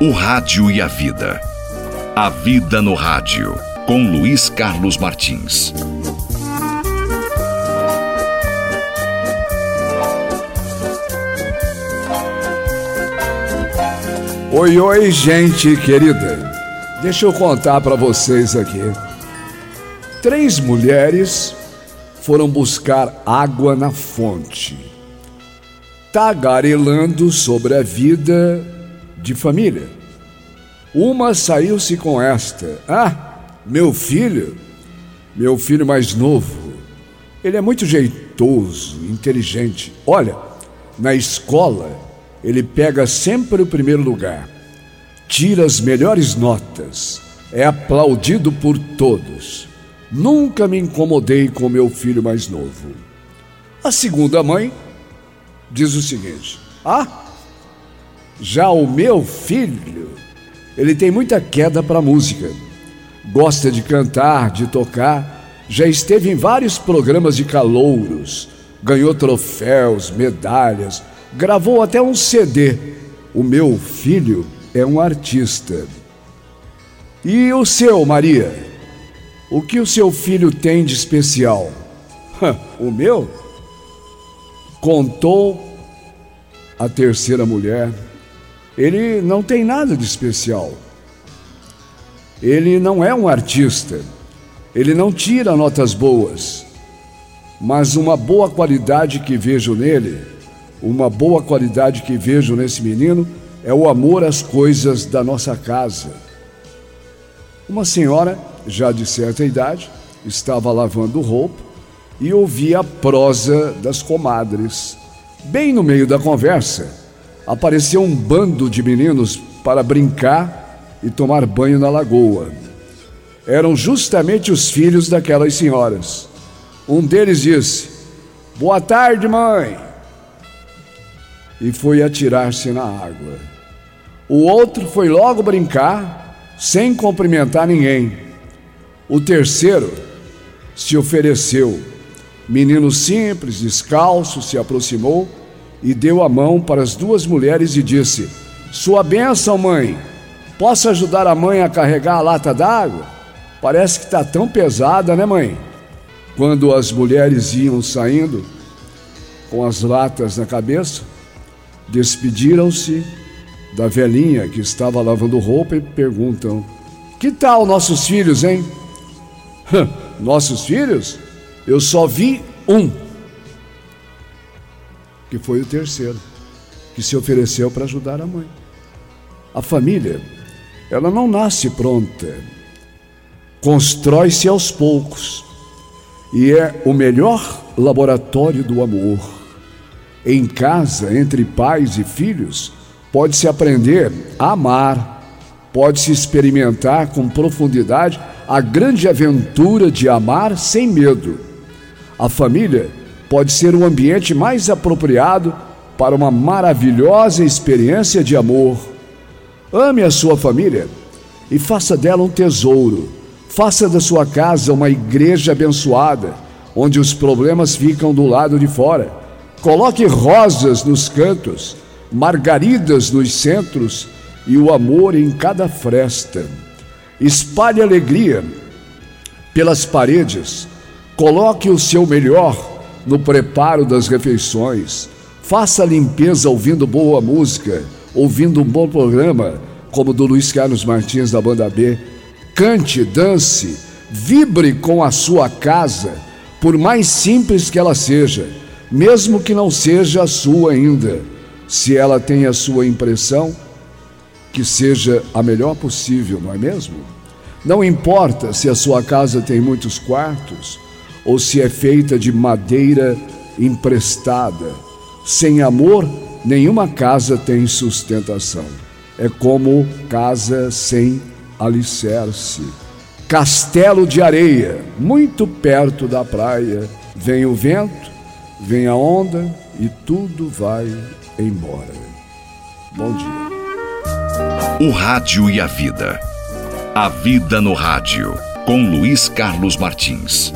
O Rádio e a Vida. A Vida no Rádio, com Luiz Carlos Martins. Oi, oi, gente querida. Deixa eu contar para vocês aqui. Três mulheres foram buscar água na fonte, tagarelando sobre a vida de família. Uma saiu-se com esta: Ah, meu filho, meu filho mais novo, ele é muito jeitoso, inteligente. Olha, na escola ele pega sempre o primeiro lugar, tira as melhores notas, é aplaudido por todos. Nunca me incomodei com meu filho mais novo. A segunda mãe diz o seguinte: Ah, já o meu filho, ele tem muita queda para música. Gosta de cantar, de tocar, já esteve em vários programas de calouros, ganhou troféus, medalhas, gravou até um CD. O meu filho é um artista. E o seu, Maria? O que o seu filho tem de especial? o meu? Contou a terceira mulher ele não tem nada de especial. Ele não é um artista. Ele não tira notas boas. Mas uma boa qualidade que vejo nele, uma boa qualidade que vejo nesse menino, é o amor às coisas da nossa casa. Uma senhora, já de certa idade, estava lavando roupa e ouvia a prosa das comadres. Bem no meio da conversa, apareceu um bando de meninos para brincar e tomar banho na lagoa. Eram justamente os filhos daquelas senhoras. Um deles disse: Boa tarde, mãe. E foi atirar-se na água. O outro foi logo brincar, sem cumprimentar ninguém. O terceiro se ofereceu. Menino simples, descalço, se aproximou e deu a mão para as duas mulheres e disse: Sua bênção, mãe. Posso ajudar a mãe a carregar a lata d'água? Parece que está tão pesada, né, mãe? Quando as mulheres iam saindo, com as latas na cabeça, despediram-se da velhinha que estava lavando roupa e perguntam: Que tal nossos filhos, hein? nossos filhos? Eu só vi um que foi o terceiro, que se ofereceu para ajudar a mãe. A família, ela não nasce pronta, constrói-se aos poucos e é o melhor laboratório do amor. Em casa, entre pais e filhos, pode-se aprender a amar, pode-se experimentar com profundidade a grande aventura de amar sem medo. A família pode ser o ambiente mais apropriado para uma maravilhosa experiência de amor. Ame a sua família e faça dela um tesouro. Faça da sua casa uma igreja abençoada, onde os problemas ficam do lado de fora. Coloque rosas nos cantos, margaridas nos centros e o amor em cada fresta. Espalhe alegria pelas paredes. Coloque o seu melhor no preparo das refeições. Faça a limpeza ouvindo boa música, ouvindo um bom programa, como do Luiz Carlos Martins da Banda B. Cante, dance, vibre com a sua casa, por mais simples que ela seja, mesmo que não seja a sua ainda. Se ela tem a sua impressão, que seja a melhor possível, não é mesmo? Não importa se a sua casa tem muitos quartos ou se é feita de madeira emprestada. Sem amor, nenhuma casa tem sustentação. É como casa sem alicerce. Castelo de areia, muito perto da praia. Vem o vento, vem a onda e tudo vai embora. Bom dia. O Rádio e a Vida. A Vida no Rádio, com Luiz Carlos Martins.